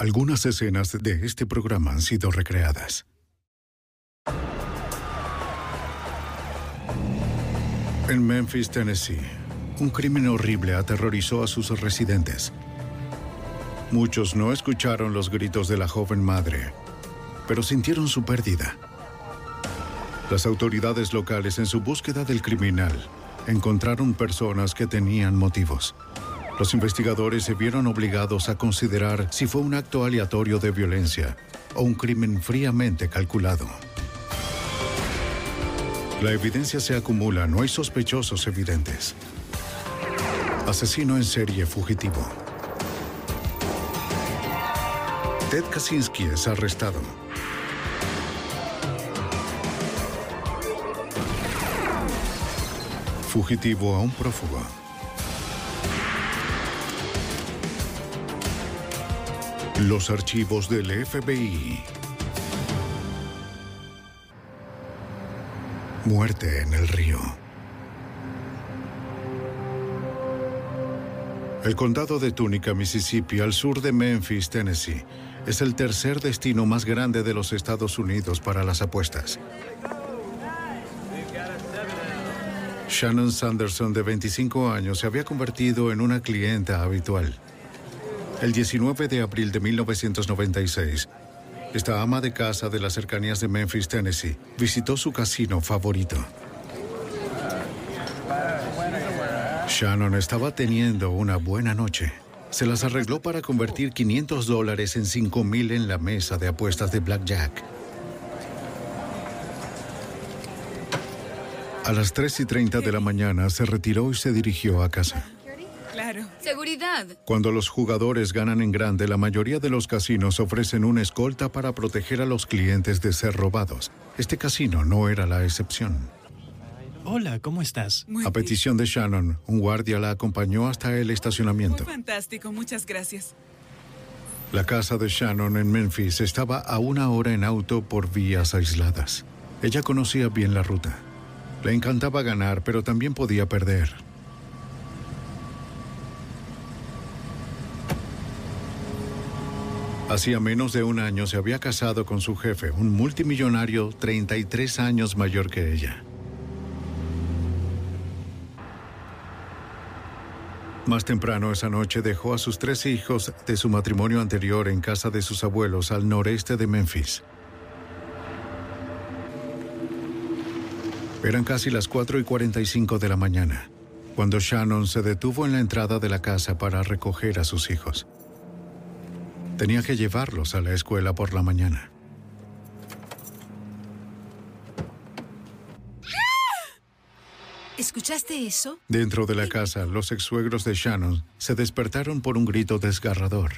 Algunas escenas de este programa han sido recreadas. En Memphis, Tennessee, un crimen horrible aterrorizó a sus residentes. Muchos no escucharon los gritos de la joven madre, pero sintieron su pérdida. Las autoridades locales en su búsqueda del criminal encontraron personas que tenían motivos. Los investigadores se vieron obligados a considerar si fue un acto aleatorio de violencia o un crimen fríamente calculado. La evidencia se acumula, no hay sospechosos evidentes. Asesino en serie fugitivo. Ted Kaczynski es arrestado. Fugitivo a un prófugo. Los archivos del FBI. Muerte en el río. El condado de Tunica, Mississippi, al sur de Memphis, Tennessee, es el tercer destino más grande de los Estados Unidos para las apuestas. Shannon Sanderson, de 25 años, se había convertido en una clienta habitual. El 19 de abril de 1996, esta ama de casa de las cercanías de Memphis, Tennessee, visitó su casino favorito. Shannon estaba teniendo una buena noche. Se las arregló para convertir 500 dólares en 5 mil en la mesa de apuestas de Blackjack. A las 3 y 30 de la mañana se retiró y se dirigió a casa. Claro. Seguridad. Cuando los jugadores ganan en grande, la mayoría de los casinos ofrecen una escolta para proteger a los clientes de ser robados. Este casino no era la excepción. Hola, ¿cómo estás? Muy A bien. petición de Shannon, un guardia la acompañó hasta el Muy estacionamiento. fantástico, muchas gracias. La casa de Shannon en Memphis estaba a una hora en auto por vías aisladas. Ella conocía bien la ruta. Le encantaba ganar, pero también podía perder. Hacía menos de un año se había casado con su jefe, un multimillonario 33 años mayor que ella. Más temprano esa noche dejó a sus tres hijos de su matrimonio anterior en casa de sus abuelos al noreste de Memphis. Eran casi las 4 y 45 de la mañana, cuando Shannon se detuvo en la entrada de la casa para recoger a sus hijos. Tenía que llevarlos a la escuela por la mañana. ¿Escuchaste eso? Dentro de la casa, los ex-suegros de Shannon se despertaron por un grito desgarrador.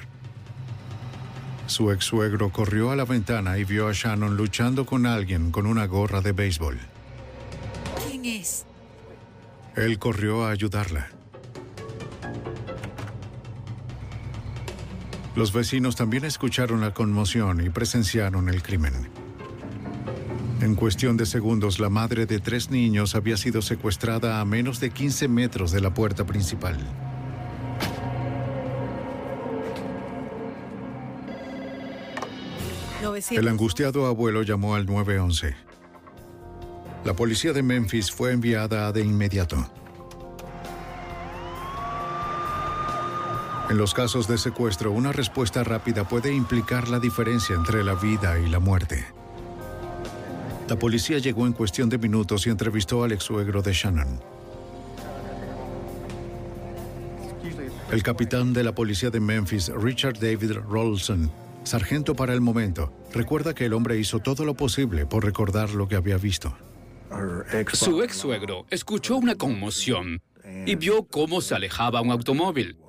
Su ex-suegro corrió a la ventana y vio a Shannon luchando con alguien con una gorra de béisbol. ¿Quién es? Él corrió a ayudarla. Los vecinos también escucharon la conmoción y presenciaron el crimen. En cuestión de segundos, la madre de tres niños había sido secuestrada a menos de 15 metros de la puerta principal. El angustiado abuelo llamó al 911. La policía de Memphis fue enviada de inmediato. En los casos de secuestro, una respuesta rápida puede implicar la diferencia entre la vida y la muerte. La policía llegó en cuestión de minutos y entrevistó al ex suegro de Shannon. El capitán de la policía de Memphis, Richard David Rolson, sargento para el momento, recuerda que el hombre hizo todo lo posible por recordar lo que había visto. Su ex suegro escuchó una conmoción y vio cómo se alejaba un automóvil.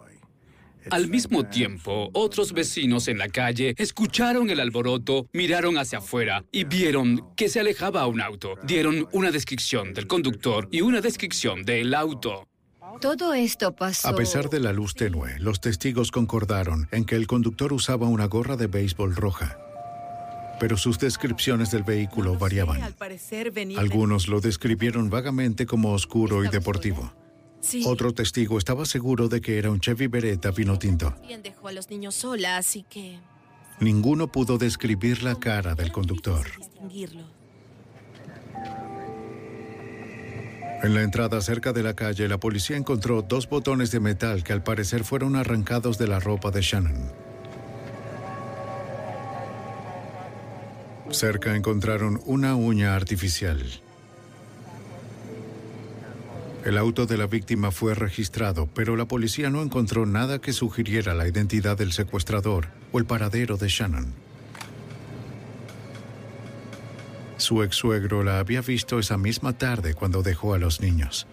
Al mismo tiempo, otros vecinos en la calle escucharon el alboroto, miraron hacia afuera y vieron que se alejaba un auto. Dieron una descripción del conductor y una descripción del auto. Todo esto pasó. A pesar de la luz tenue, los testigos concordaron en que el conductor usaba una gorra de béisbol roja. Pero sus descripciones del vehículo variaban. Algunos lo describieron vagamente como oscuro y deportivo. Otro testigo estaba seguro de que era un Chevy Beretta vino tinto. dejó a los niños sola, así que... Ninguno pudo describir la cara del conductor. En la entrada cerca de la calle, la policía encontró dos botones de metal que al parecer fueron arrancados de la ropa de Shannon. Cerca encontraron una uña artificial. El auto de la víctima fue registrado, pero la policía no encontró nada que sugiriera la identidad del secuestrador o el paradero de Shannon. Su ex suegro la había visto esa misma tarde cuando dejó a los niños.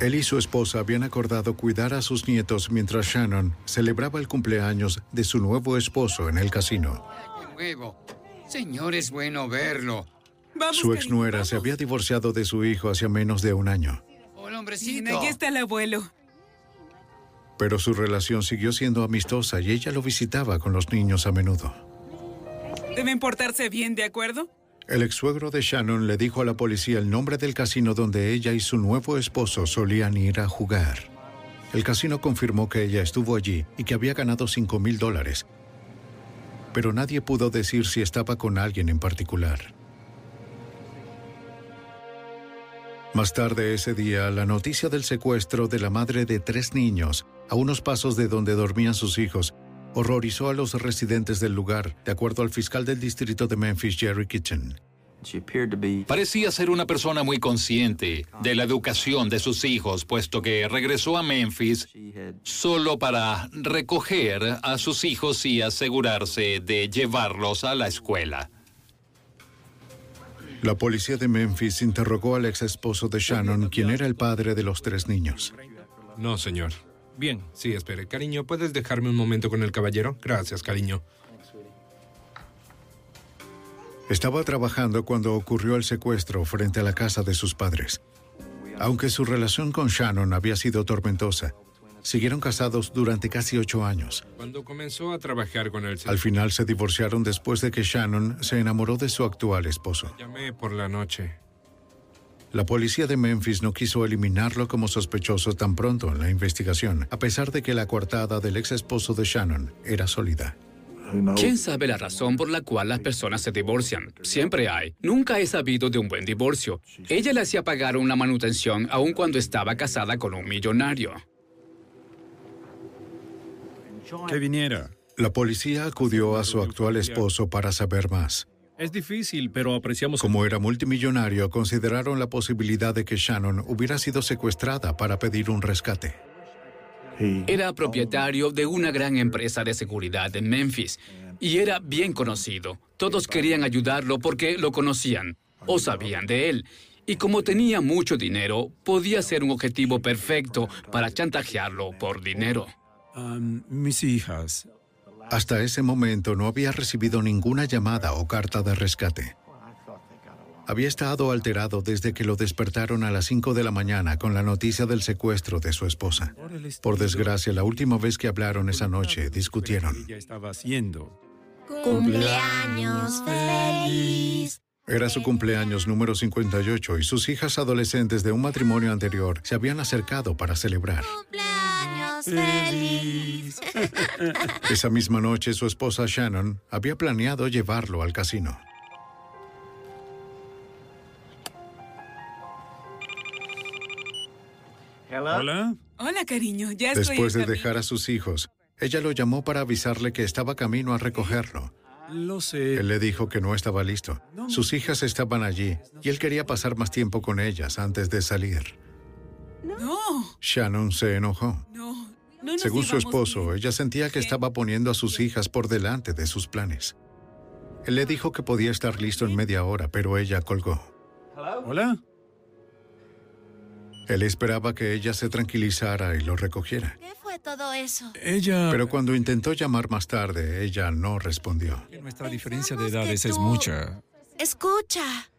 Él y su esposa habían acordado cuidar a sus nietos mientras Shannon celebraba el cumpleaños de su nuevo esposo en el casino. Señor, es bueno verlo. su ex nuera se había divorciado de su hijo hace menos de un año. Hola, hombrecito. Aquí está el abuelo. Pero su relación siguió siendo amistosa y ella lo visitaba con los niños a menudo. Deben portarse bien, ¿de acuerdo? El ex suegro de Shannon le dijo a la policía el nombre del casino donde ella y su nuevo esposo solían ir a jugar. El casino confirmó que ella estuvo allí y que había ganado 5 mil dólares. Pero nadie pudo decir si estaba con alguien en particular. Más tarde ese día, la noticia del secuestro de la madre de tres niños, a unos pasos de donde dormían sus hijos, horrorizó a los residentes del lugar, de acuerdo al fiscal del distrito de Memphis, Jerry Kitchen. Parecía ser una persona muy consciente de la educación de sus hijos, puesto que regresó a Memphis solo para recoger a sus hijos y asegurarse de llevarlos a la escuela. La policía de Memphis interrogó al ex esposo de Shannon, quien era el padre de los tres niños. No, señor. Bien, sí, espere. Cariño, ¿puedes dejarme un momento con el caballero? Gracias, cariño. Estaba trabajando cuando ocurrió el secuestro frente a la casa de sus padres. Aunque su relación con Shannon había sido tormentosa, Siguieron casados durante casi ocho años. Cuando comenzó a trabajar con él... Al final se divorciaron después de que Shannon se enamoró de su actual esposo. Llamé por la noche. La policía de Memphis no quiso eliminarlo como sospechoso tan pronto en la investigación, a pesar de que la coartada del ex esposo de Shannon era sólida. ¿Quién sabe la razón por la cual las personas se divorcian? Siempre hay. Nunca he sabido de un buen divorcio. Ella le hacía pagar una manutención aun cuando estaba casada con un millonario. Que viniera. La policía acudió a su actual esposo para saber más. Es difícil, pero apreciamos... Como era multimillonario, consideraron la posibilidad de que Shannon hubiera sido secuestrada para pedir un rescate. Era propietario de una gran empresa de seguridad en Memphis y era bien conocido. Todos querían ayudarlo porque lo conocían o sabían de él. Y como tenía mucho dinero, podía ser un objetivo perfecto para chantajearlo por dinero mis hijas. Hasta ese momento no había recibido ninguna llamada o carta de rescate. Había estado alterado desde que lo despertaron a las 5 de la mañana con la noticia del secuestro de su esposa. Por desgracia, la última vez que hablaron esa noche, discutieron. estaba haciendo. Cumpleaños feliz. Era su cumpleaños número 58 y sus hijas adolescentes de un matrimonio anterior se habían acercado para celebrar. feliz. Esa misma noche su esposa Shannon había planeado llevarlo al casino. Hola. Hola, cariño. Ya estoy Después de dejar a sus hijos, ella lo llamó para avisarle que estaba camino a recogerlo. Lo sé. Él le dijo que no estaba listo. Sus hijas estaban allí y él quería pasar más tiempo con ellas antes de salir. No, Shannon se enojó. no. No nos Según su esposo, bien. ella sentía que estaba poniendo a sus hijas por delante de sus planes. Él le dijo que podía estar listo en media hora, pero ella colgó. Hola. Él esperaba que ella se tranquilizara y lo recogiera. ¿Qué fue todo eso? Ella. Pero cuando intentó llamar más tarde, ella no respondió. Nuestra diferencia de edades es mucha. Escucha.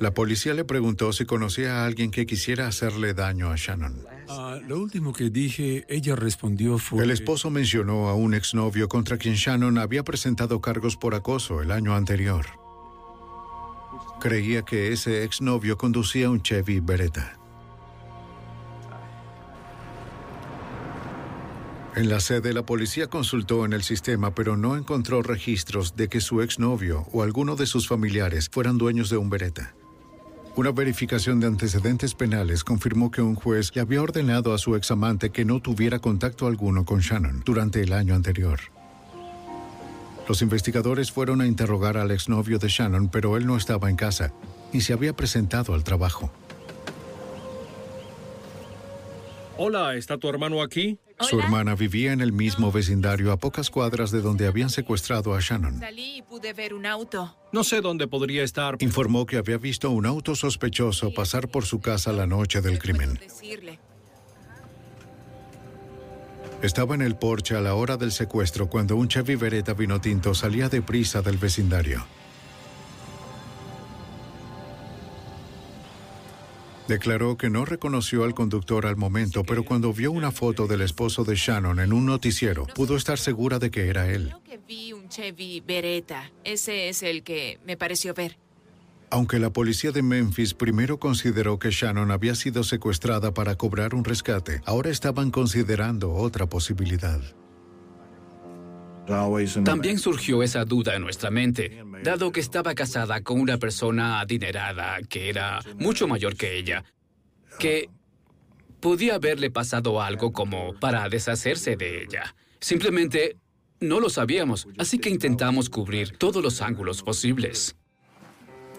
La policía le preguntó si conocía a alguien que quisiera hacerle daño a Shannon. Ah, lo último que dije, ella respondió fue. El esposo mencionó a un exnovio contra quien Shannon había presentado cargos por acoso el año anterior. Creía que ese exnovio conducía un Chevy Beretta. En la sede, la policía consultó en el sistema, pero no encontró registros de que su exnovio o alguno de sus familiares fueran dueños de un Beretta. Una verificación de antecedentes penales confirmó que un juez le había ordenado a su examante que no tuviera contacto alguno con Shannon durante el año anterior. Los investigadores fueron a interrogar al exnovio de Shannon, pero él no estaba en casa y se había presentado al trabajo. Hola, ¿está tu hermano aquí? Su hermana vivía en el mismo vecindario a pocas cuadras de donde habían secuestrado a Shannon. Salí y pude ver un auto. No sé dónde podría estar. Informó que había visto un auto sospechoso pasar por su casa la noche del crimen. Decirle. Estaba en el porche a la hora del secuestro cuando un Chevy Beretta vino tinto salía deprisa del vecindario. Declaró que no reconoció al conductor al momento, pero cuando vio una foto del esposo de Shannon en un noticiero, pudo estar segura de que era él. Que vi un Chevy Beretta. Ese es el que me pareció ver. Aunque la policía de Memphis primero consideró que Shannon había sido secuestrada para cobrar un rescate, ahora estaban considerando otra posibilidad. También surgió esa duda en nuestra mente, dado que estaba casada con una persona adinerada que era mucho mayor que ella, que podía haberle pasado algo como para deshacerse de ella. Simplemente no lo sabíamos, así que intentamos cubrir todos los ángulos posibles.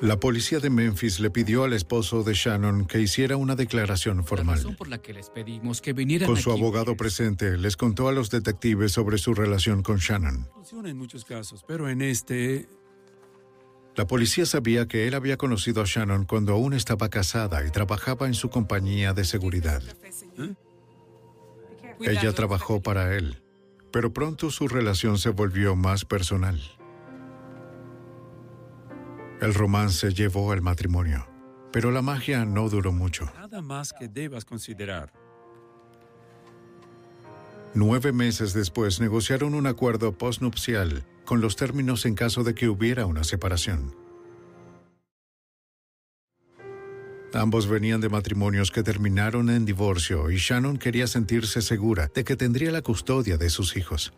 La policía de Memphis le pidió al esposo de Shannon que hiciera una declaración Razón formal. por la que les pedimos que vinieran Con su aquí abogado presente, les contó a los detectives sobre su relación con Shannon. Funciona en muchos casos, pero en este. La policía sabía que él había conocido a Shannon cuando aún estaba casada y trabajaba en su compañía de seguridad. Ella trabajó para él, pero pronto su relación se volvió más personal. El romance llevó al matrimonio, pero la magia no duró mucho. Nada más que debas considerar. Nueve meses después negociaron un acuerdo postnupcial con los términos en caso de que hubiera una separación. Ambos venían de matrimonios que terminaron en divorcio y Shannon quería sentirse segura de que tendría la custodia de sus hijos.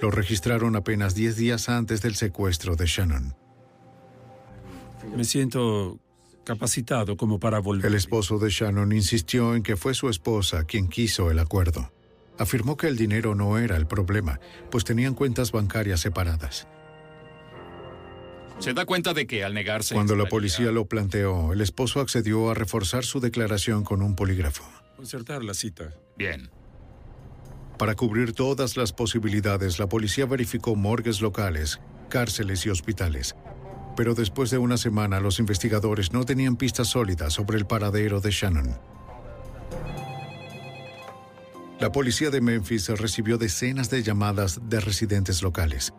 Lo registraron apenas 10 días antes del secuestro de Shannon. Me siento capacitado como para volver. El esposo de Shannon insistió en que fue su esposa quien quiso el acuerdo. Afirmó que el dinero no era el problema, pues tenían cuentas bancarias separadas. Se da cuenta de que al negarse. Cuando la policía lo planteó, el esposo accedió a reforzar su declaración con un polígrafo. Concertar la cita. Bien. Para cubrir todas las posibilidades, la policía verificó morgues locales, cárceles y hospitales. Pero después de una semana, los investigadores no tenían pistas sólidas sobre el paradero de Shannon. La policía de Memphis recibió decenas de llamadas de residentes locales.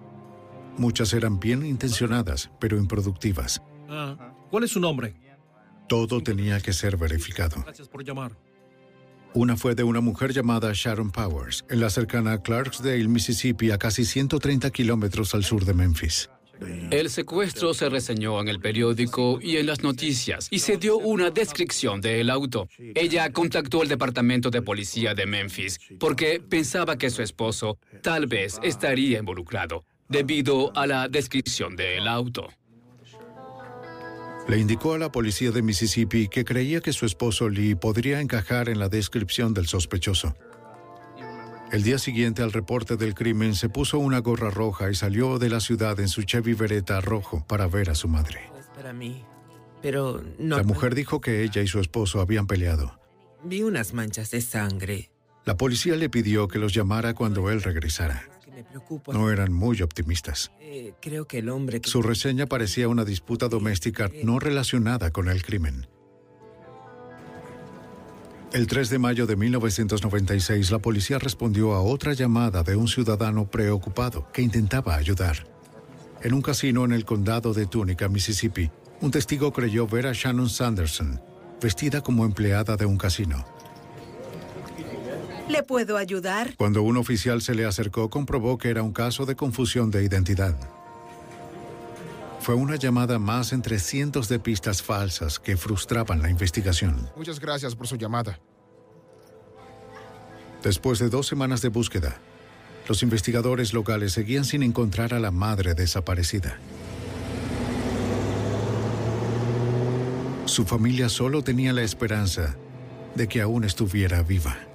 Muchas eran bien intencionadas, pero improductivas. Ah, ¿Cuál es su nombre? Todo tenía que ser verificado. Gracias por llamar. Una fue de una mujer llamada Sharon Powers, en la cercana Clarksdale, Mississippi, a casi 130 kilómetros al sur de Memphis. El secuestro se reseñó en el periódico y en las noticias y se dio una descripción del auto. Ella contactó al departamento de policía de Memphis porque pensaba que su esposo tal vez estaría involucrado debido a la descripción del auto. Le indicó a la policía de Mississippi que creía que su esposo Lee podría encajar en la descripción del sospechoso. El día siguiente al reporte del crimen se puso una gorra roja y salió de la ciudad en su Chevy Beretta rojo para ver a su madre. Para mí. Pero no. La mujer dijo que ella y su esposo habían peleado. Vi unas manchas de sangre. La policía le pidió que los llamara cuando él regresara. Me preocupa. No eran muy optimistas. Eh, creo que el hombre que... Su reseña parecía una disputa doméstica no relacionada con el crimen. El 3 de mayo de 1996, la policía respondió a otra llamada de un ciudadano preocupado que intentaba ayudar. En un casino en el condado de Tunica, Mississippi, un testigo creyó ver a Shannon Sanderson, vestida como empleada de un casino. ¿Le puedo ayudar? Cuando un oficial se le acercó, comprobó que era un caso de confusión de identidad. Fue una llamada más entre cientos de pistas falsas que frustraban la investigación. Muchas gracias por su llamada. Después de dos semanas de búsqueda, los investigadores locales seguían sin encontrar a la madre desaparecida. Su familia solo tenía la esperanza de que aún estuviera viva.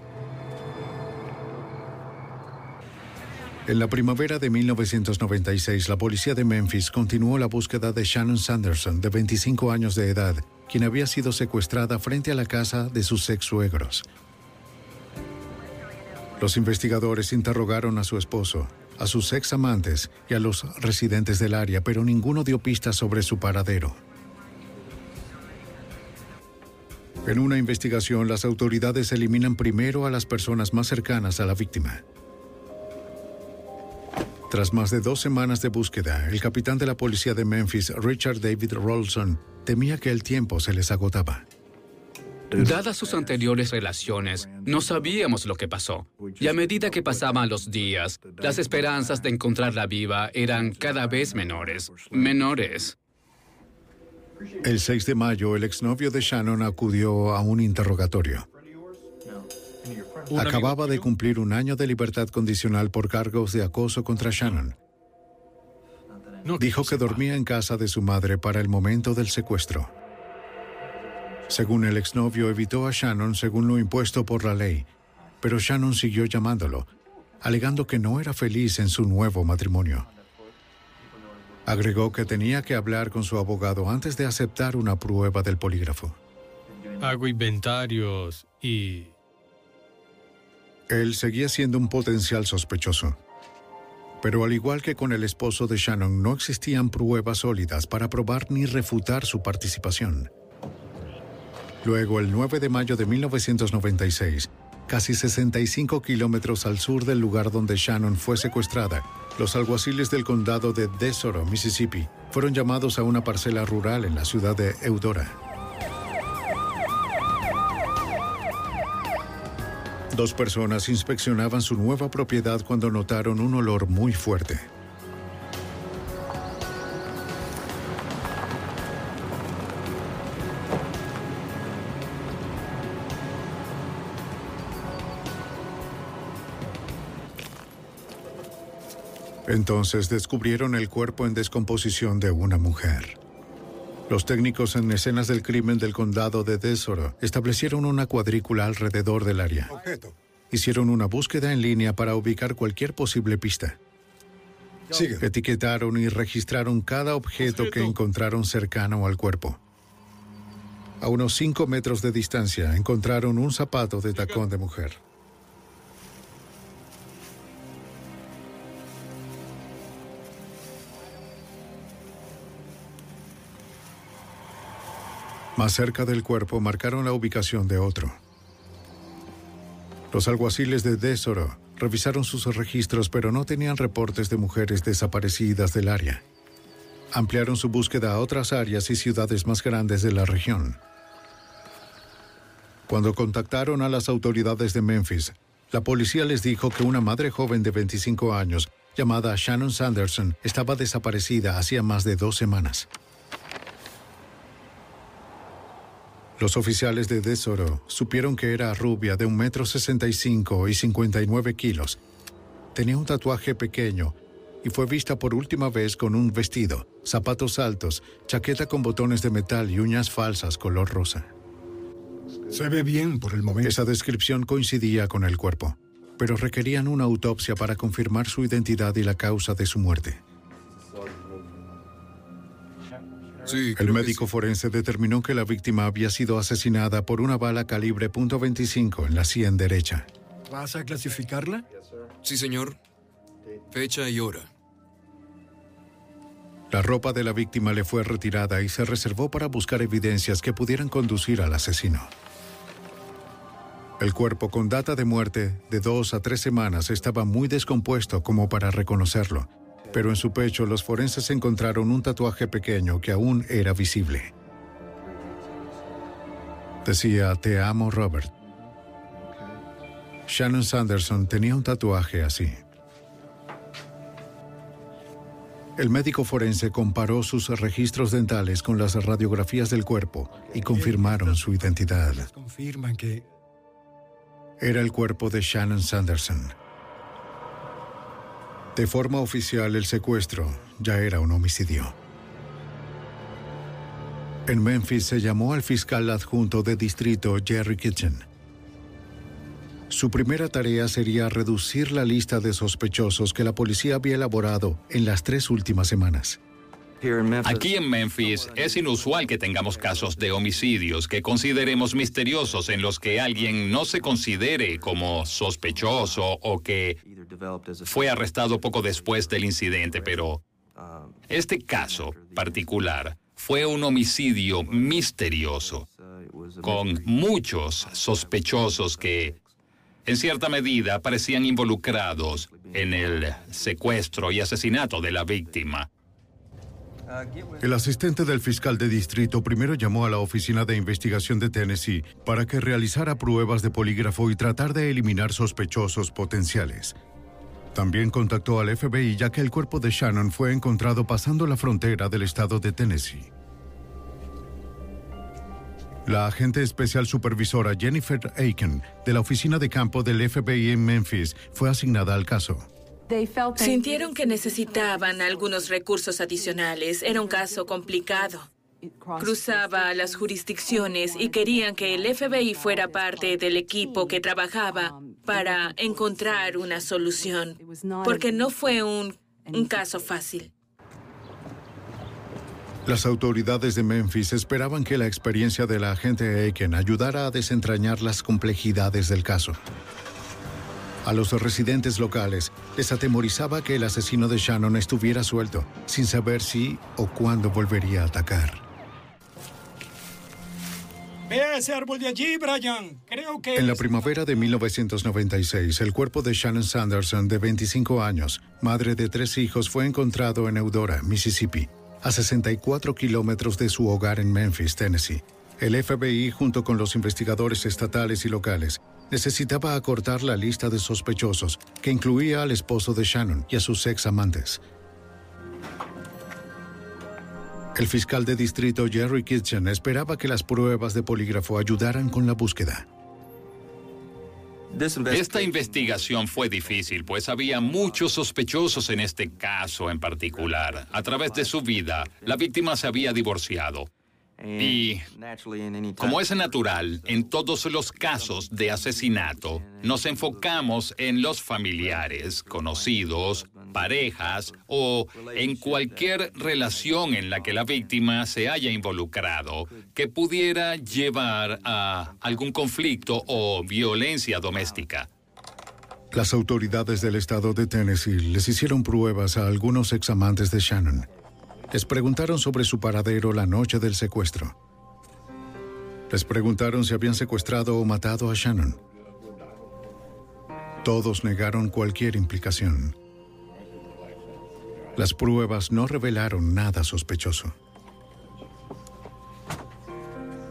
En la primavera de 1996, la policía de Memphis continuó la búsqueda de Shannon Sanderson, de 25 años de edad, quien había sido secuestrada frente a la casa de sus ex suegros. Los investigadores interrogaron a su esposo, a sus ex amantes y a los residentes del área, pero ninguno dio pistas sobre su paradero. En una investigación, las autoridades eliminan primero a las personas más cercanas a la víctima. Tras más de dos semanas de búsqueda, el capitán de la policía de Memphis, Richard David Rolson, temía que el tiempo se les agotaba. Dadas sus anteriores relaciones, no sabíamos lo que pasó. Y a medida que pasaban los días, las esperanzas de encontrarla viva eran cada vez menores. Menores. El 6 de mayo, el exnovio de Shannon acudió a un interrogatorio. Acababa de cumplir un año de libertad condicional por cargos de acoso contra Shannon. Dijo que dormía en casa de su madre para el momento del secuestro. Según el exnovio, evitó a Shannon según lo impuesto por la ley, pero Shannon siguió llamándolo, alegando que no era feliz en su nuevo matrimonio. Agregó que tenía que hablar con su abogado antes de aceptar una prueba del polígrafo. Hago inventarios y... Él seguía siendo un potencial sospechoso. Pero al igual que con el esposo de Shannon, no existían pruebas sólidas para probar ni refutar su participación. Luego, el 9 de mayo de 1996, casi 65 kilómetros al sur del lugar donde Shannon fue secuestrada, los alguaciles del condado de Desoro, Mississippi, fueron llamados a una parcela rural en la ciudad de Eudora. Dos personas inspeccionaban su nueva propiedad cuando notaron un olor muy fuerte. Entonces descubrieron el cuerpo en descomposición de una mujer. Los técnicos en escenas del crimen del condado de Desoro establecieron una cuadrícula alrededor del área. Hicieron una búsqueda en línea para ubicar cualquier posible pista. Etiquetaron y registraron cada objeto que encontraron cercano al cuerpo. A unos 5 metros de distancia encontraron un zapato de tacón de mujer. Más cerca del cuerpo marcaron la ubicación de otro. Los alguaciles de Desoro revisaron sus registros pero no tenían reportes de mujeres desaparecidas del área. Ampliaron su búsqueda a otras áreas y ciudades más grandes de la región. Cuando contactaron a las autoridades de Memphis, la policía les dijo que una madre joven de 25 años, llamada Shannon Sanderson, estaba desaparecida hacía más de dos semanas. Los oficiales de Desoro supieron que era rubia de un metro sesenta y cinco y 59 kilos. Tenía un tatuaje pequeño y fue vista por última vez con un vestido, zapatos altos, chaqueta con botones de metal y uñas falsas color rosa. Se ve bien por el momento. Esa descripción coincidía con el cuerpo, pero requerían una autopsia para confirmar su identidad y la causa de su muerte. El médico forense determinó que la víctima había sido asesinada por una bala calibre .25 en la sien derecha. ¿Vas a clasificarla? Sí, señor. Fecha y hora. La ropa de la víctima le fue retirada y se reservó para buscar evidencias que pudieran conducir al asesino. El cuerpo con data de muerte de dos a tres semanas estaba muy descompuesto como para reconocerlo, pero en su pecho los forenses encontraron un tatuaje pequeño que aún era visible. Decía, te amo Robert. Shannon Sanderson tenía un tatuaje así. El médico forense comparó sus registros dentales con las radiografías del cuerpo y confirmaron su identidad. Confirman que... Era el cuerpo de Shannon Sanderson. De forma oficial, el secuestro ya era un homicidio. En Memphis se llamó al fiscal adjunto de distrito Jerry Kitchen. Su primera tarea sería reducir la lista de sospechosos que la policía había elaborado en las tres últimas semanas. Aquí en Memphis es inusual que tengamos casos de homicidios que consideremos misteriosos en los que alguien no se considere como sospechoso o que fue arrestado poco después del incidente, pero este caso particular fue un homicidio misterioso, con muchos sospechosos que, en cierta medida, parecían involucrados en el secuestro y asesinato de la víctima. El asistente del fiscal de distrito primero llamó a la Oficina de Investigación de Tennessee para que realizara pruebas de polígrafo y tratar de eliminar sospechosos potenciales. También contactó al FBI ya que el cuerpo de Shannon fue encontrado pasando la frontera del estado de Tennessee. La agente especial supervisora Jennifer Aiken de la oficina de campo del FBI en Memphis fue asignada al caso. Sintieron que necesitaban algunos recursos adicionales. Era un caso complicado. Cruzaba las jurisdicciones y querían que el FBI fuera parte del equipo que trabajaba para encontrar una solución, porque no fue un, un caso fácil. Las autoridades de Memphis esperaban que la experiencia de la agente Aiken ayudara a desentrañar las complejidades del caso. A los residentes locales les atemorizaba que el asesino de Shannon estuviera suelto, sin saber si o cuándo volvería a atacar. Vea ese árbol de allí, Brian. Creo que... En la primavera de 1996, el cuerpo de Shannon Sanderson, de 25 años, madre de tres hijos, fue encontrado en Eudora, Mississippi, a 64 kilómetros de su hogar en Memphis, Tennessee. El FBI, junto con los investigadores estatales y locales, necesitaba acortar la lista de sospechosos, que incluía al esposo de Shannon y a sus ex amantes. El fiscal de distrito Jerry Kitchen esperaba que las pruebas de polígrafo ayudaran con la búsqueda. Esta investigación fue difícil, pues había muchos sospechosos en este caso en particular. A través de su vida, la víctima se había divorciado. Y como es natural, en todos los casos de asesinato, nos enfocamos en los familiares, conocidos, parejas o en cualquier relación en la que la víctima se haya involucrado que pudiera llevar a algún conflicto o violencia doméstica. Las autoridades del estado de Tennessee les hicieron pruebas a algunos examantes de Shannon les preguntaron sobre su paradero la noche del secuestro. Les preguntaron si habían secuestrado o matado a Shannon. Todos negaron cualquier implicación. Las pruebas no revelaron nada sospechoso.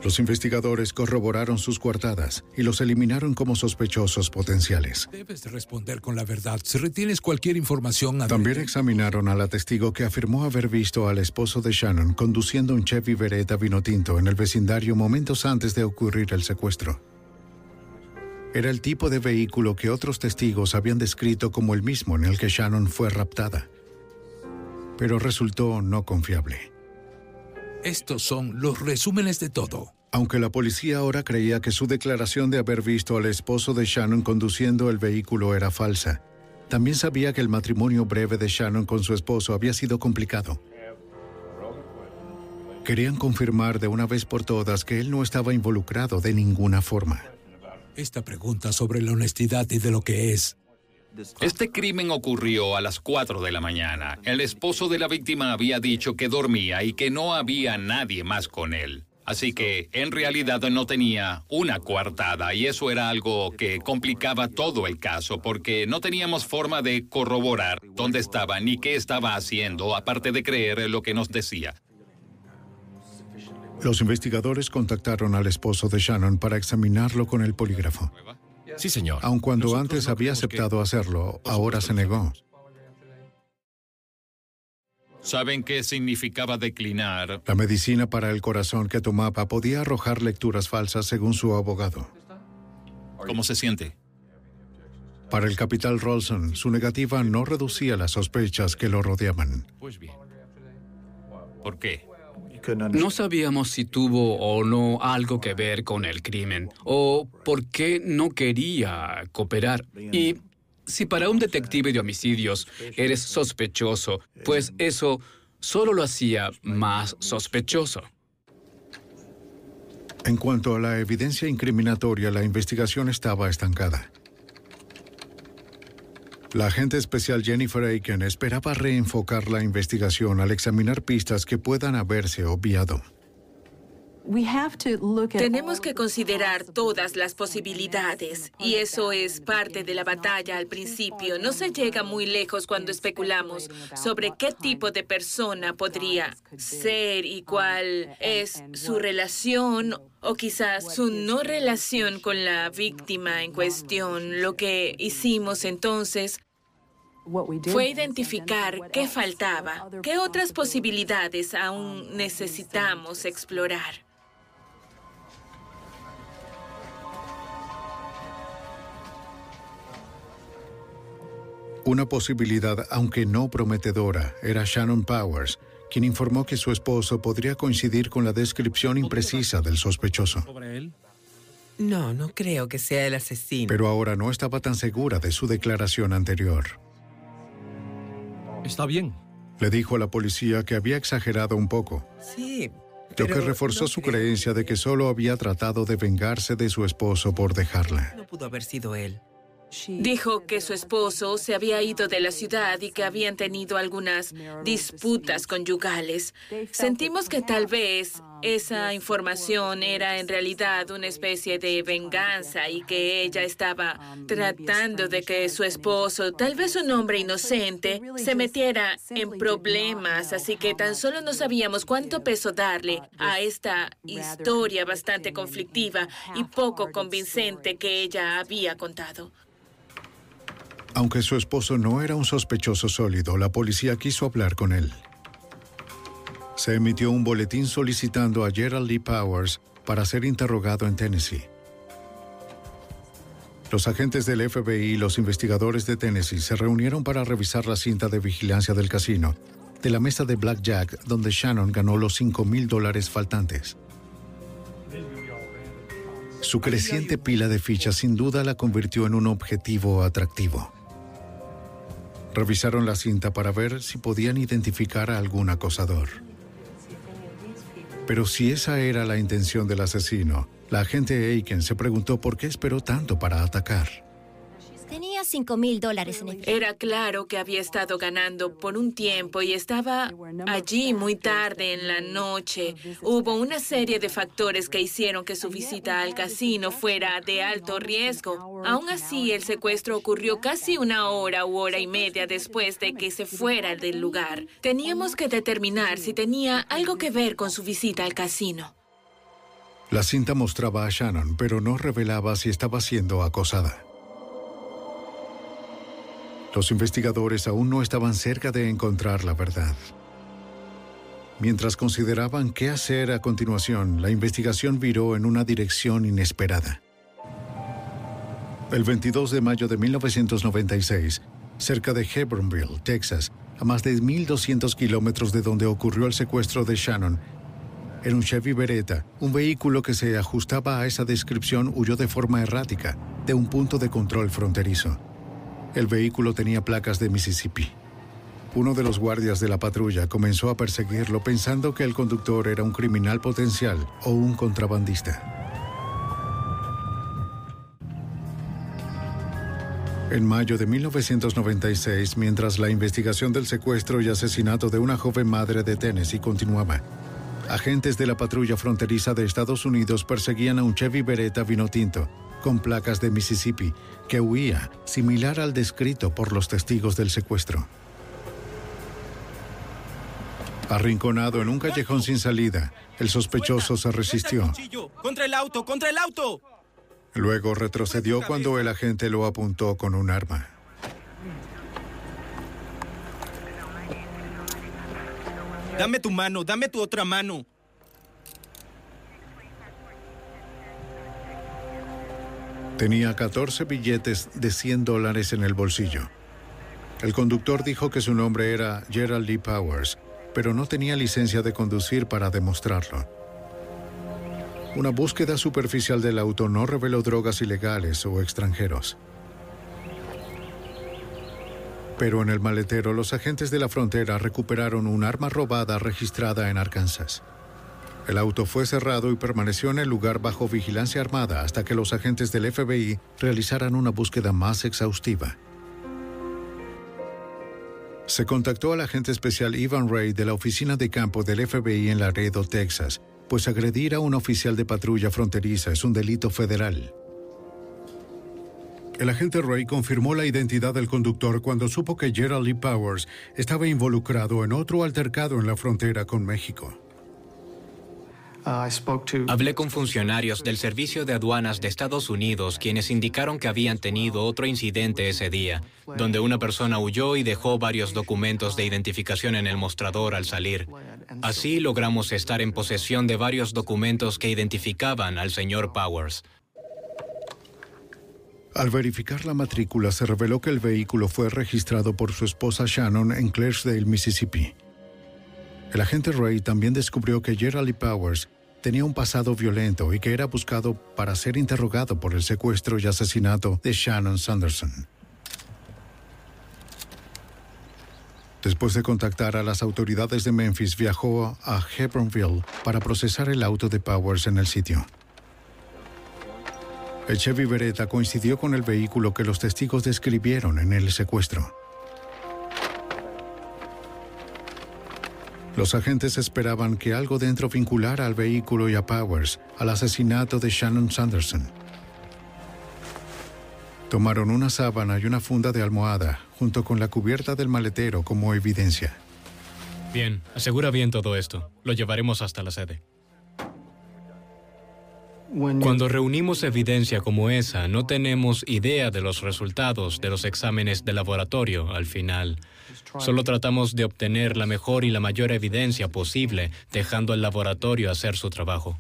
Los investigadores corroboraron sus coartadas y los eliminaron como sospechosos potenciales. Debes responder con la verdad. Si retienes cualquier información... También examinaron a la testigo que afirmó haber visto al esposo de Shannon conduciendo un Chevy Beretta vino tinto en el vecindario momentos antes de ocurrir el secuestro. Era el tipo de vehículo que otros testigos habían descrito como el mismo en el que Shannon fue raptada. pero resultó no confiable. Estos son los resúmenes de todo. Aunque la policía ahora creía que su declaración de haber visto al esposo de Shannon conduciendo el vehículo era falsa, también sabía que el matrimonio breve de Shannon con su esposo había sido complicado. Querían confirmar de una vez por todas que él no estaba involucrado de ninguna forma. Esta pregunta sobre la honestidad y de lo que es. Este crimen ocurrió a las 4 de la mañana. El esposo de la víctima había dicho que dormía y que no había nadie más con él. Así que en realidad no tenía una coartada y eso era algo que complicaba todo el caso porque no teníamos forma de corroborar dónde estaba ni qué estaba haciendo aparte de creer lo que nos decía. Los investigadores contactaron al esposo de Shannon para examinarlo con el polígrafo. Sí, señor. Aun cuando antes había aceptado hacerlo, ahora se negó. ¿Saben qué significaba declinar? La medicina para el corazón que tomaba podía arrojar lecturas falsas según su abogado. ¿Cómo se siente? Para el capital Rolson, su negativa no reducía las sospechas que lo rodeaban. Pues bien. ¿Por qué? No sabíamos si tuvo o no algo que ver con el crimen o por qué no quería cooperar. Y si para un detective de homicidios eres sospechoso, pues eso solo lo hacía más sospechoso. En cuanto a la evidencia incriminatoria, la investigación estaba estancada. La agente especial Jennifer Aiken esperaba reenfocar la investigación al examinar pistas que puedan haberse obviado. Tenemos que considerar todas las posibilidades y eso es parte de la batalla al principio. No se llega muy lejos cuando especulamos sobre qué tipo de persona podría ser y cuál es su relación o quizás su no relación con la víctima en cuestión. Lo que hicimos entonces fue identificar qué faltaba, qué otras posibilidades aún necesitamos explorar. Una posibilidad, aunque no prometedora, era Shannon Powers, quien informó que su esposo podría coincidir con la descripción imprecisa del sospechoso. No, no creo que sea el asesino. Pero ahora no estaba tan segura de su declaración anterior. Está bien. Le dijo a la policía que había exagerado un poco. Sí. Lo que reforzó no su creencia de que solo había tratado de vengarse de su esposo por dejarla. No pudo haber sido él. Dijo que su esposo se había ido de la ciudad y que habían tenido algunas disputas conyugales. Sentimos que tal vez esa información era en realidad una especie de venganza y que ella estaba tratando de que su esposo, tal vez un hombre inocente, se metiera en problemas, así que tan solo no sabíamos cuánto peso darle a esta historia bastante conflictiva y poco convincente que ella había contado. Aunque su esposo no era un sospechoso sólido, la policía quiso hablar con él. Se emitió un boletín solicitando a Gerald Lee Powers para ser interrogado en Tennessee. Los agentes del FBI y los investigadores de Tennessee se reunieron para revisar la cinta de vigilancia del casino, de la mesa de Blackjack donde Shannon ganó los 5 mil dólares faltantes. Su creciente pila de fichas sin duda la convirtió en un objetivo atractivo. Revisaron la cinta para ver si podían identificar a algún acosador. Pero si esa era la intención del asesino, la agente Aiken se preguntó por qué esperó tanto para atacar. Tenía cinco mil dólares en efectivo. Era claro que había estado ganando por un tiempo y estaba allí muy tarde en la noche. Hubo una serie de factores que hicieron que su visita al casino fuera de alto riesgo. Aún así, el secuestro ocurrió casi una hora u hora y media después de que se fuera del lugar. Teníamos que determinar si tenía algo que ver con su visita al casino. La cinta mostraba a Shannon, pero no revelaba si estaba siendo acosada. Los investigadores aún no estaban cerca de encontrar la verdad. Mientras consideraban qué hacer a continuación, la investigación viró en una dirección inesperada. El 22 de mayo de 1996, cerca de Hebronville, Texas, a más de 1.200 kilómetros de donde ocurrió el secuestro de Shannon. En un Chevy Beretta, un vehículo que se ajustaba a esa descripción huyó de forma errática de un punto de control fronterizo. El vehículo tenía placas de Mississippi. Uno de los guardias de la patrulla comenzó a perseguirlo pensando que el conductor era un criminal potencial o un contrabandista. En mayo de 1996, mientras la investigación del secuestro y asesinato de una joven madre de Tennessee continuaba, agentes de la patrulla fronteriza de Estados Unidos perseguían a un Chevy Beretta vino tinto con placas de Mississippi que huía, similar al descrito por los testigos del secuestro. Arrinconado en un callejón sin salida, el sospechoso se resistió. ¡Contra el auto! ¡Contra el auto! Luego retrocedió cuando el agente lo apuntó con un arma. Dame tu mano, dame tu otra mano. Tenía 14 billetes de 100 dólares en el bolsillo. El conductor dijo que su nombre era Gerald Lee Powers, pero no tenía licencia de conducir para demostrarlo. Una búsqueda superficial del auto no reveló drogas ilegales o extranjeros. Pero en el maletero los agentes de la frontera recuperaron un arma robada registrada en Arkansas. El auto fue cerrado y permaneció en el lugar bajo vigilancia armada hasta que los agentes del FBI realizaran una búsqueda más exhaustiva. Se contactó al agente especial Ivan Ray de la oficina de campo del FBI en Laredo, Texas, pues agredir a un oficial de patrulla fronteriza es un delito federal. El agente Ray confirmó la identidad del conductor cuando supo que Gerald Lee Powers estaba involucrado en otro altercado en la frontera con México. Hablé con funcionarios del Servicio de Aduanas de Estados Unidos quienes indicaron que habían tenido otro incidente ese día, donde una persona huyó y dejó varios documentos de identificación en el mostrador al salir. Así logramos estar en posesión de varios documentos que identificaban al señor Powers. Al verificar la matrícula se reveló que el vehículo fue registrado por su esposa Shannon en Claresdale, Mississippi. El agente Ray también descubrió que Gerald Powers tenía un pasado violento y que era buscado para ser interrogado por el secuestro y asesinato de Shannon Sanderson. Después de contactar a las autoridades de Memphis, viajó a Hebronville para procesar el auto de Powers en el sitio. El Chevy Beretta coincidió con el vehículo que los testigos describieron en el secuestro. Los agentes esperaban que algo dentro vinculara al vehículo y a Powers al asesinato de Shannon Sanderson. Tomaron una sábana y una funda de almohada junto con la cubierta del maletero como evidencia. Bien, asegura bien todo esto. Lo llevaremos hasta la sede. Cuando reunimos evidencia como esa, no tenemos idea de los resultados de los exámenes de laboratorio al final. Solo tratamos de obtener la mejor y la mayor evidencia posible, dejando al laboratorio hacer su trabajo.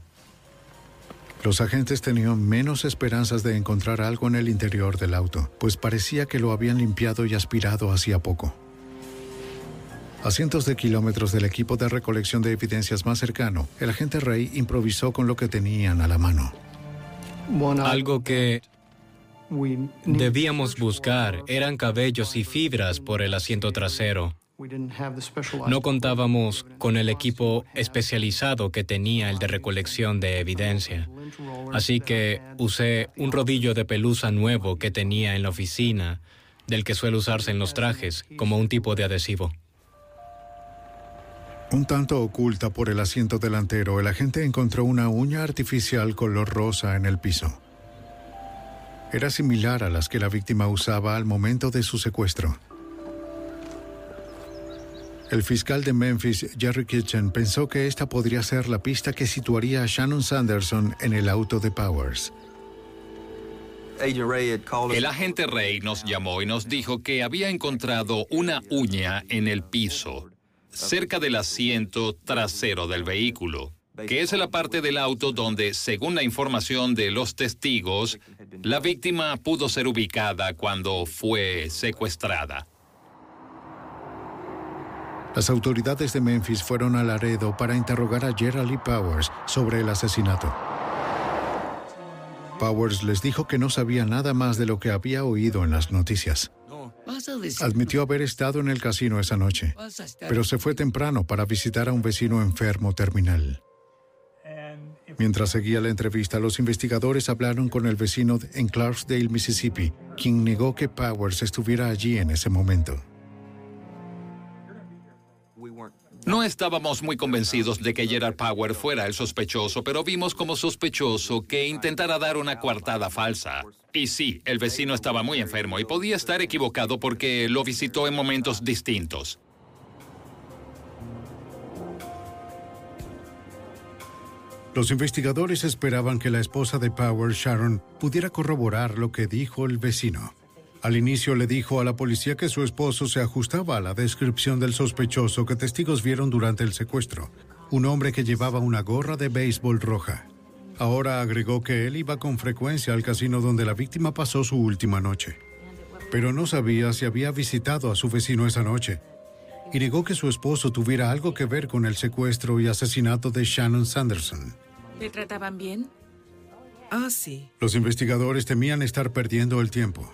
Los agentes tenían menos esperanzas de encontrar algo en el interior del auto, pues parecía que lo habían limpiado y aspirado hacía poco. A cientos de kilómetros del equipo de recolección de evidencias más cercano, el agente Ray improvisó con lo que tenían a la mano. Algo que debíamos buscar eran cabellos y fibras por el asiento trasero. No contábamos con el equipo especializado que tenía el de recolección de evidencia. Así que usé un rodillo de pelusa nuevo que tenía en la oficina, del que suele usarse en los trajes, como un tipo de adhesivo. Un tanto oculta por el asiento delantero, el agente encontró una uña artificial color rosa en el piso. Era similar a las que la víctima usaba al momento de su secuestro. El fiscal de Memphis, Jerry Kitchen, pensó que esta podría ser la pista que situaría a Shannon Sanderson en el auto de Powers. El agente Ray nos llamó y nos dijo que había encontrado una uña en el piso cerca del asiento trasero del vehículo, que es la parte del auto donde, según la información de los testigos, la víctima pudo ser ubicada cuando fue secuestrada. Las autoridades de Memphis fueron a Laredo para interrogar a Gerald Lee Powers sobre el asesinato. Powers les dijo que no sabía nada más de lo que había oído en las noticias. Admitió haber estado en el casino esa noche, pero se fue temprano para visitar a un vecino enfermo terminal. Mientras seguía la entrevista, los investigadores hablaron con el vecino en Clarksdale, Mississippi, quien negó que Powers estuviera allí en ese momento. No estábamos muy convencidos de que Gerard Power fuera el sospechoso, pero vimos como sospechoso que intentara dar una coartada falsa. Y sí, el vecino estaba muy enfermo y podía estar equivocado porque lo visitó en momentos distintos. Los investigadores esperaban que la esposa de Power, Sharon, pudiera corroborar lo que dijo el vecino. Al inicio le dijo a la policía que su esposo se ajustaba a la descripción del sospechoso que testigos vieron durante el secuestro, un hombre que llevaba una gorra de béisbol roja. Ahora agregó que él iba con frecuencia al casino donde la víctima pasó su última noche, pero no sabía si había visitado a su vecino esa noche, y negó que su esposo tuviera algo que ver con el secuestro y asesinato de Shannon Sanderson. ¿Le trataban bien? Ah, sí. Los investigadores temían estar perdiendo el tiempo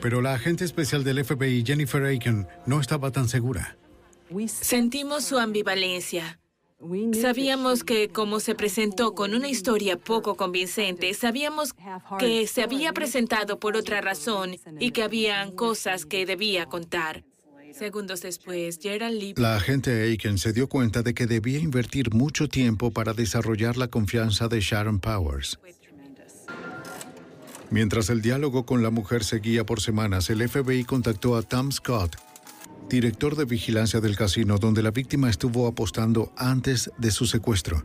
pero la agente especial del FBI, Jennifer Aiken, no estaba tan segura. Sentimos su ambivalencia. Sabíamos que como se presentó con una historia poco convincente, sabíamos que se había presentado por otra razón y que habían cosas que debía contar. Segundos después, Gerald Lee... La agente Aiken se dio cuenta de que debía invertir mucho tiempo para desarrollar la confianza de Sharon Powers. Mientras el diálogo con la mujer seguía por semanas, el FBI contactó a Tom Scott, director de vigilancia del casino donde la víctima estuvo apostando antes de su secuestro.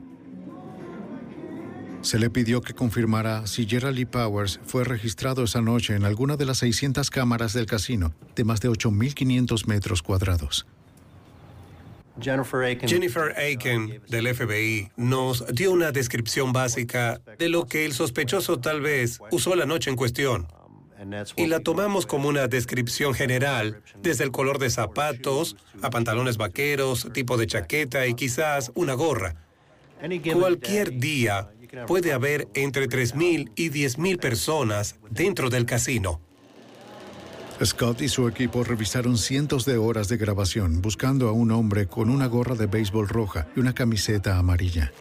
Se le pidió que confirmara si Gerald Lee Powers fue registrado esa noche en alguna de las 600 cámaras del casino de más de 8.500 metros cuadrados. Jennifer Aiken. del FBI nos dio una descripción básica de lo que el sospechoso tal vez usó la noche en cuestión. Y la tomamos como una descripción general, desde el color de zapatos, a pantalones vaqueros, tipo de chaqueta y quizás una gorra. Cualquier día puede haber entre 3.000 y 10.000 personas dentro del casino. Scott y su equipo revisaron cientos de horas de grabación buscando a un hombre con una gorra de béisbol roja y una camiseta amarilla.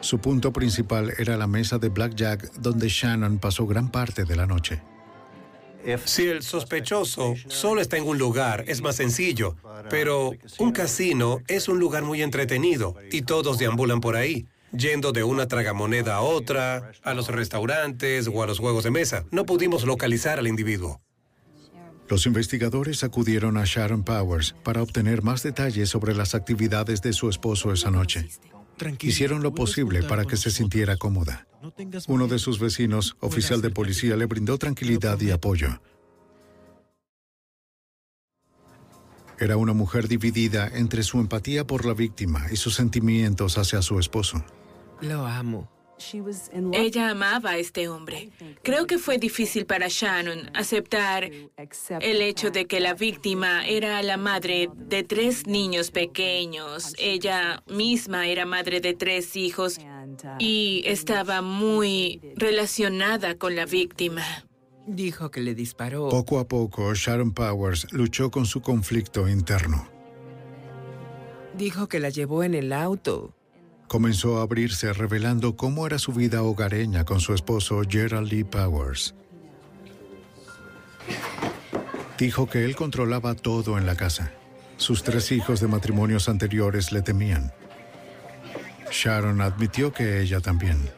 Su punto principal era la mesa de blackjack donde Shannon pasó gran parte de la noche. Si el sospechoso solo está en un lugar, es más sencillo, pero un casino es un lugar muy entretenido y todos deambulan por ahí, yendo de una tragamoneda a otra, a los restaurantes o a los juegos de mesa. No pudimos localizar al individuo. Los investigadores acudieron a Sharon Powers para obtener más detalles sobre las actividades de su esposo esa noche. Hicieron lo posible para que se sintiera cómoda. Uno de sus vecinos, oficial de policía, le brindó tranquilidad y apoyo. Era una mujer dividida entre su empatía por la víctima y sus sentimientos hacia su esposo. Lo amo. Ella amaba a este hombre. Creo que fue difícil para Shannon aceptar el hecho de que la víctima era la madre de tres niños pequeños. Ella misma era madre de tres hijos y estaba muy relacionada con la víctima. Dijo que le disparó. Poco a poco, Sharon Powers luchó con su conflicto interno. Dijo que la llevó en el auto comenzó a abrirse revelando cómo era su vida hogareña con su esposo Gerald Lee Powers. Dijo que él controlaba todo en la casa. Sus tres hijos de matrimonios anteriores le temían. Sharon admitió que ella también.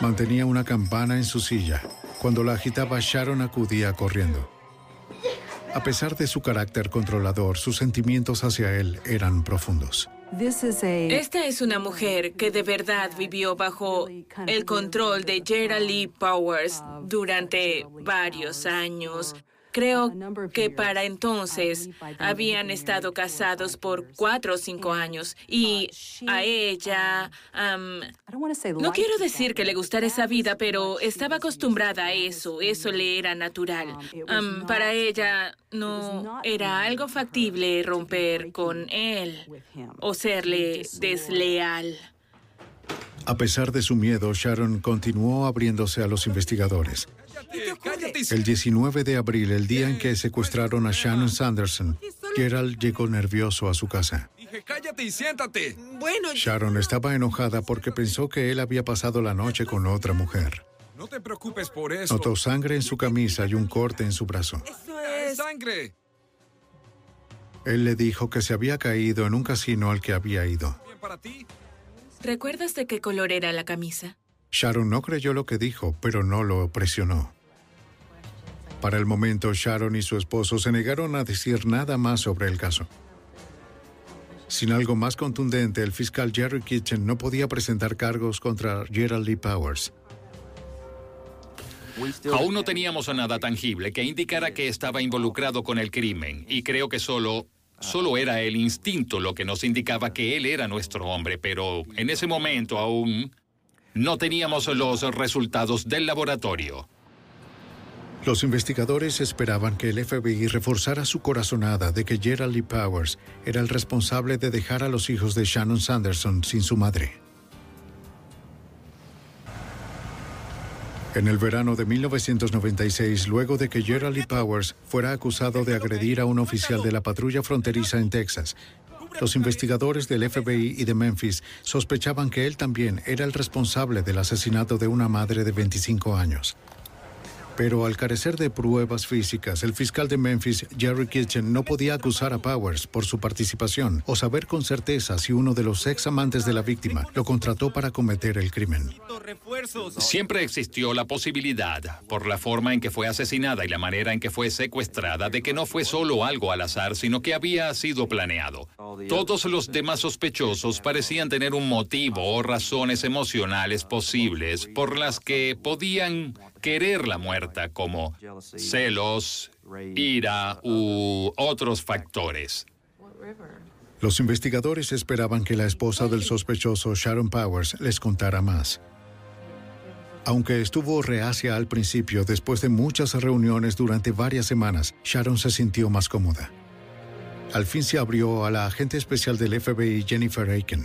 Mantenía una campana en su silla. Cuando la agitaba, Sharon acudía corriendo. A pesar de su carácter controlador, sus sentimientos hacia él eran profundos. Esta es una mujer que de verdad vivió bajo el control de Gerald Lee Powers durante varios años. Creo que para entonces habían estado casados por cuatro o cinco años y a ella, no quiero decir que le gustara esa vida, pero estaba acostumbrada a eso, eso le era natural. para ella no era algo factible romper con él o serle desleal. A pesar de su miedo, Sharon continuó abriéndose a los investigadores. El 19 de abril, el día en que secuestraron a Shannon Sanderson, Gerald llegó nervioso a su casa. Dije, cállate y siéntate. Bueno. Sharon estaba enojada porque pensó que él había pasado la noche con otra mujer. No te preocupes por eso. Notó sangre en su camisa y un corte en su brazo. Eso es. ¡Sangre! Él le dijo que se había caído en un casino al que había ido. ¿Bien para ti? ¿Recuerdas de qué color era la camisa? Sharon no creyó lo que dijo, pero no lo presionó. Para el momento, Sharon y su esposo se negaron a decir nada más sobre el caso. Sin algo más contundente, el fiscal Jerry Kitchen no podía presentar cargos contra Gerald Lee Powers. Aún no teníamos nada tangible que indicara que estaba involucrado con el crimen y creo que solo Solo era el instinto lo que nos indicaba que él era nuestro hombre, pero en ese momento aún no teníamos los resultados del laboratorio. Los investigadores esperaban que el FBI reforzara su corazonada de que Gerald Lee Powers era el responsable de dejar a los hijos de Shannon Sanderson sin su madre. En el verano de 1996, luego de que Gerald Lee Powers fuera acusado de agredir a un oficial de la patrulla fronteriza en Texas, los investigadores del FBI y de Memphis sospechaban que él también era el responsable del asesinato de una madre de 25 años. Pero al carecer de pruebas físicas, el fiscal de Memphis, Jerry Kitchen, no podía acusar a Powers por su participación o saber con certeza si uno de los ex amantes de la víctima lo contrató para cometer el crimen. Siempre existió la posibilidad, por la forma en que fue asesinada y la manera en que fue secuestrada, de que no fue solo algo al azar, sino que había sido planeado. Todos los demás sospechosos parecían tener un motivo o razones emocionales posibles por las que podían quererla muerta como celos, ira u otros factores. Los investigadores esperaban que la esposa del sospechoso Sharon Powers les contara más. Aunque estuvo reacia al principio, después de muchas reuniones durante varias semanas, Sharon se sintió más cómoda. Al fin se abrió a la agente especial del FBI Jennifer Aiken.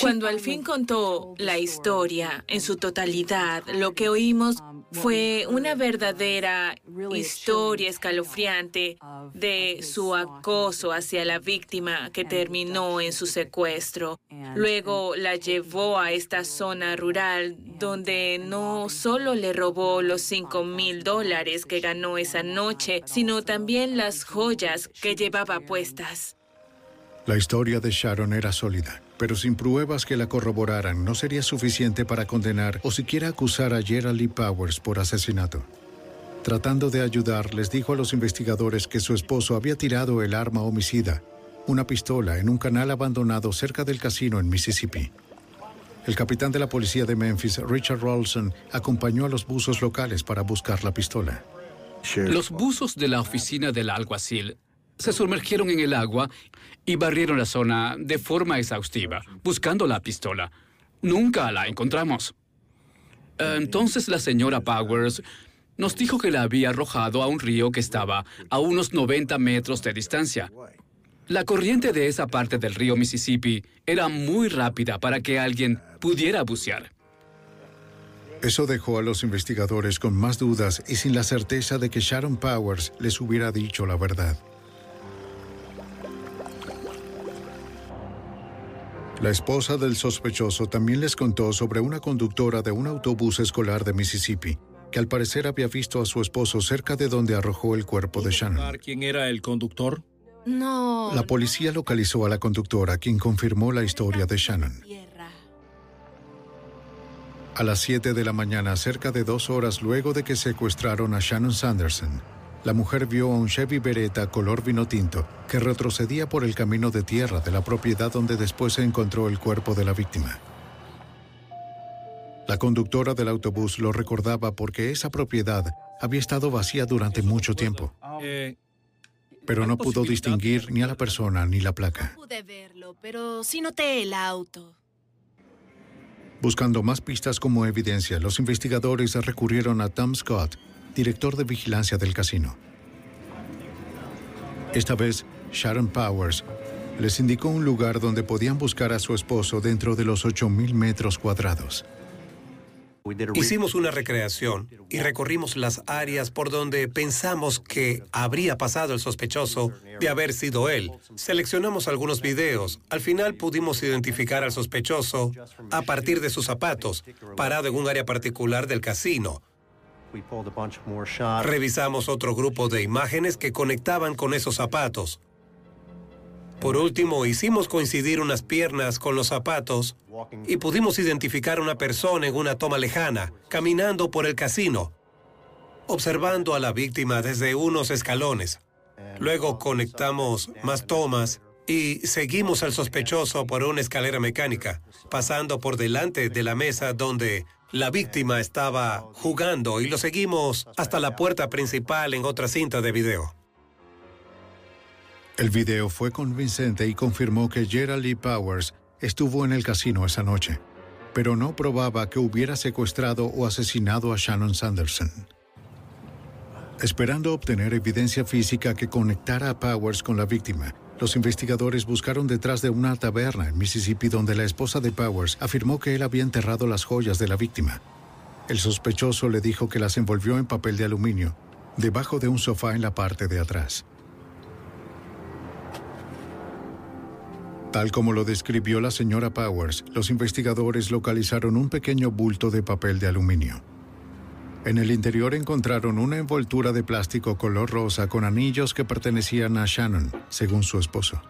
Cuando al fin contó la historia en su totalidad, lo que oímos fue una verdadera historia escalofriante de su acoso hacia la víctima que terminó en su secuestro. Luego la llevó a esta zona rural donde no solo le robó los 5 mil dólares que ganó esa noche, sino también las joyas que llevaba puestas. La historia de Sharon era sólida, pero sin pruebas que la corroboraran no sería suficiente para condenar o siquiera acusar a Gerald Powers por asesinato. Tratando de ayudar, les dijo a los investigadores que su esposo había tirado el arma homicida, una pistola, en un canal abandonado cerca del casino en Mississippi. El capitán de la policía de Memphis, Richard Rawlson, acompañó a los buzos locales para buscar la pistola. Los buzos de la oficina del alguacil se sumergieron en el agua y barrieron la zona de forma exhaustiva, buscando la pistola. Nunca la encontramos. Entonces la señora Powers nos dijo que la había arrojado a un río que estaba a unos 90 metros de distancia. La corriente de esa parte del río Mississippi era muy rápida para que alguien pudiera bucear. Eso dejó a los investigadores con más dudas y sin la certeza de que Sharon Powers les hubiera dicho la verdad. La esposa del sospechoso también les contó sobre una conductora de un autobús escolar de Mississippi, que al parecer había visto a su esposo cerca de donde arrojó el cuerpo de Shannon. ¿Quién era el conductor? No. La policía localizó a la conductora, quien confirmó la historia de Shannon. A las 7 de la mañana, cerca de dos horas luego de que secuestraron a Shannon Sanderson, la mujer vio a un Chevy Beretta color vino tinto que retrocedía por el camino de tierra de la propiedad donde después se encontró el cuerpo de la víctima. La conductora del autobús lo recordaba porque esa propiedad había estado vacía durante mucho tiempo. Eh, Pero no pudo distinguir ni a la persona ni la placa. Pude verlo, pero sí noté el auto. Buscando más pistas como evidencia, los investigadores recurrieron a Tom Scott, director de vigilancia del casino. Esta vez, Sharon Powers les indicó un lugar donde podían buscar a su esposo dentro de los 8.000 metros cuadrados. Hicimos una recreación y recorrimos las áreas por donde pensamos que habría pasado el sospechoso de haber sido él. Seleccionamos algunos videos. Al final pudimos identificar al sospechoso a partir de sus zapatos, parado en un área particular del casino. Revisamos otro grupo de imágenes que conectaban con esos zapatos. Por último, hicimos coincidir unas piernas con los zapatos y pudimos identificar a una persona en una toma lejana, caminando por el casino, observando a la víctima desde unos escalones. Luego conectamos más tomas y seguimos al sospechoso por una escalera mecánica, pasando por delante de la mesa donde la víctima estaba jugando y lo seguimos hasta la puerta principal en otra cinta de video. El video fue convincente y confirmó que Gerald Lee Powers estuvo en el casino esa noche, pero no probaba que hubiera secuestrado o asesinado a Shannon Sanderson. Esperando obtener evidencia física que conectara a Powers con la víctima, los investigadores buscaron detrás de una taberna en Mississippi donde la esposa de Powers afirmó que él había enterrado las joyas de la víctima. El sospechoso le dijo que las envolvió en papel de aluminio, debajo de un sofá en la parte de atrás. Tal como lo describió la señora Powers, los investigadores localizaron un pequeño bulto de papel de aluminio. En el interior encontraron una envoltura de plástico color rosa con anillos que pertenecían a Shannon, según su esposo.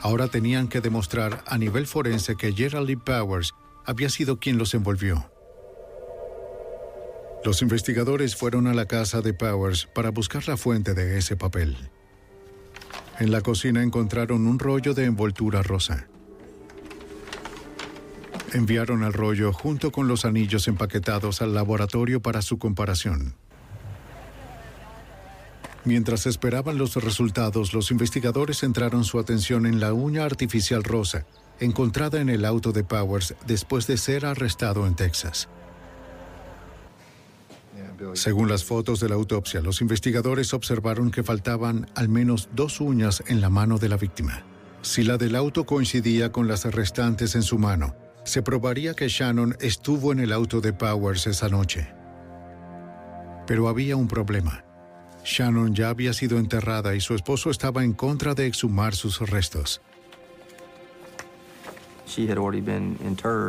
Ahora tenían que demostrar a nivel forense que Gerald Lee Powers había sido quien los envolvió. Los investigadores fueron a la casa de Powers para buscar la fuente de ese papel. En la cocina encontraron un rollo de envoltura rosa. Enviaron el rollo junto con los anillos empaquetados al laboratorio para su comparación. Mientras esperaban los resultados, los investigadores centraron su atención en la uña artificial rosa, encontrada en el auto de Powers después de ser arrestado en Texas. Según las fotos de la autopsia, los investigadores observaron que faltaban al menos dos uñas en la mano de la víctima. Si la del auto coincidía con las restantes en su mano, se probaría que Shannon estuvo en el auto de Powers esa noche. Pero había un problema. Shannon ya había sido enterrada y su esposo estaba en contra de exhumar sus restos.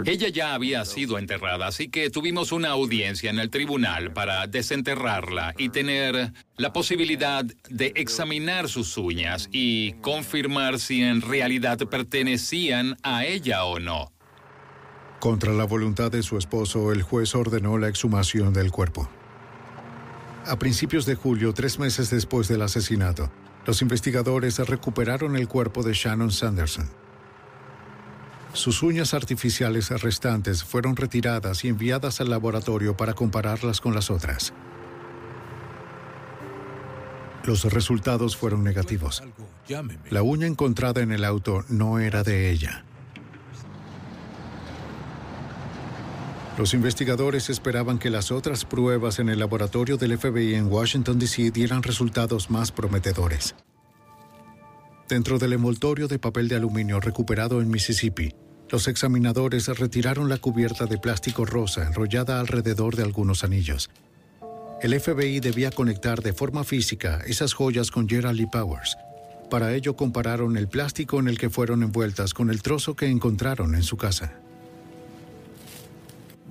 Ella ya había sido enterrada, así que tuvimos una audiencia en el tribunal para desenterrarla y tener la posibilidad de examinar sus uñas y confirmar si en realidad pertenecían a ella o no. Contra la voluntad de su esposo, el juez ordenó la exhumación del cuerpo. A principios de julio, tres meses después del asesinato, los investigadores recuperaron el cuerpo de Shannon Sanderson. Sus uñas artificiales restantes fueron retiradas y enviadas al laboratorio para compararlas con las otras. Los resultados fueron negativos. La uña encontrada en el auto no era de ella. Los investigadores esperaban que las otras pruebas en el laboratorio del FBI en Washington, D.C. dieran resultados más prometedores. Dentro del envoltorio de papel de aluminio recuperado en Mississippi, los examinadores retiraron la cubierta de plástico rosa enrollada alrededor de algunos anillos. El FBI debía conectar de forma física esas joyas con Gerald Lee Powers. Para ello compararon el plástico en el que fueron envueltas con el trozo que encontraron en su casa.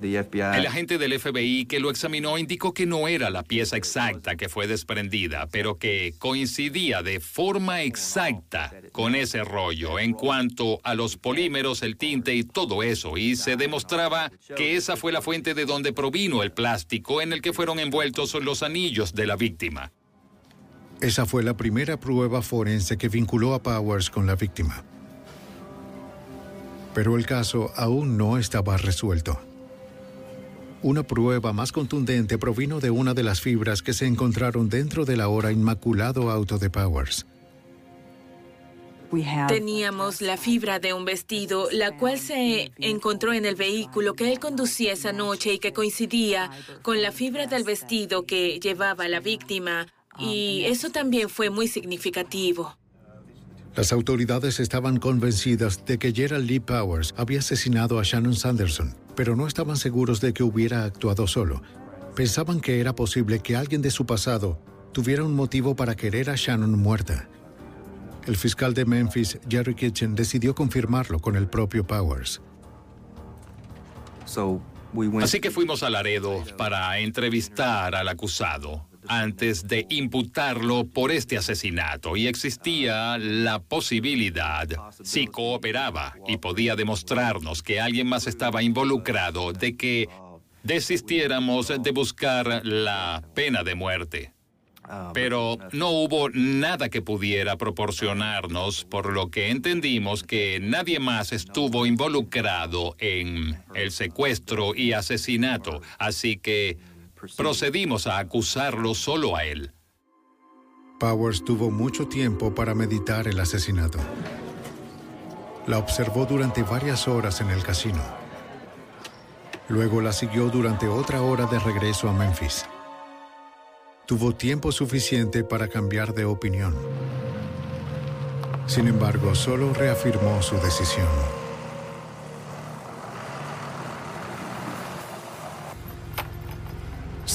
El agente del FBI que lo examinó indicó que no era la pieza exacta que fue desprendida, pero que coincidía de forma exacta con ese rollo en cuanto a los polímeros, el tinte y todo eso, y se demostraba que esa fue la fuente de donde provino el plástico en el que fueron envueltos los anillos de la víctima. Esa fue la primera prueba forense que vinculó a Powers con la víctima. Pero el caso aún no estaba resuelto. Una prueba más contundente provino de una de las fibras que se encontraron dentro del ahora inmaculado auto de Powers. Teníamos la fibra de un vestido, la cual se encontró en el vehículo que él conducía esa noche y que coincidía con la fibra del vestido que llevaba la víctima. Y eso también fue muy significativo. Las autoridades estaban convencidas de que Gerald Lee Powers había asesinado a Shannon Sanderson, pero no estaban seguros de que hubiera actuado solo. Pensaban que era posible que alguien de su pasado tuviera un motivo para querer a Shannon muerta. El fiscal de Memphis, Jerry Kitchen, decidió confirmarlo con el propio Powers. Así que fuimos a Laredo para entrevistar al acusado antes de imputarlo por este asesinato y existía la posibilidad, si cooperaba y podía demostrarnos que alguien más estaba involucrado, de que desistiéramos de buscar la pena de muerte. Pero no hubo nada que pudiera proporcionarnos, por lo que entendimos que nadie más estuvo involucrado en el secuestro y asesinato, así que procedimos a acusarlo solo a él. Powers tuvo mucho tiempo para meditar el asesinato. La observó durante varias horas en el casino. Luego la siguió durante otra hora de regreso a Memphis tuvo tiempo suficiente para cambiar de opinión. Sin embargo, solo reafirmó su decisión.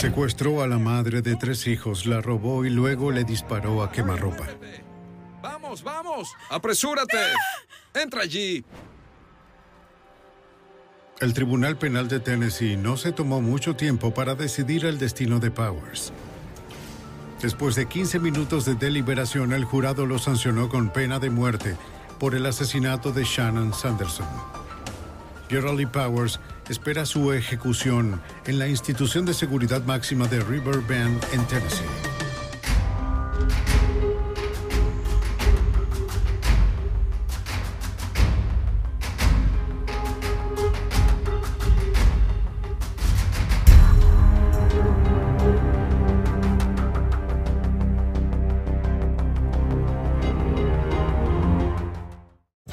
Secuestró a la madre de tres hijos, la robó y luego le disparó a quemarropa. ¡Vamos, vamos! ¡Apresúrate! ¡Entra allí! El Tribunal Penal de Tennessee no se tomó mucho tiempo para decidir el destino de Powers. Después de 15 minutos de deliberación, el jurado lo sancionó con pena de muerte por el asesinato de Shannon Sanderson. Gerald Lee Powers espera su ejecución en la institución de seguridad máxima de River Bend en Tennessee.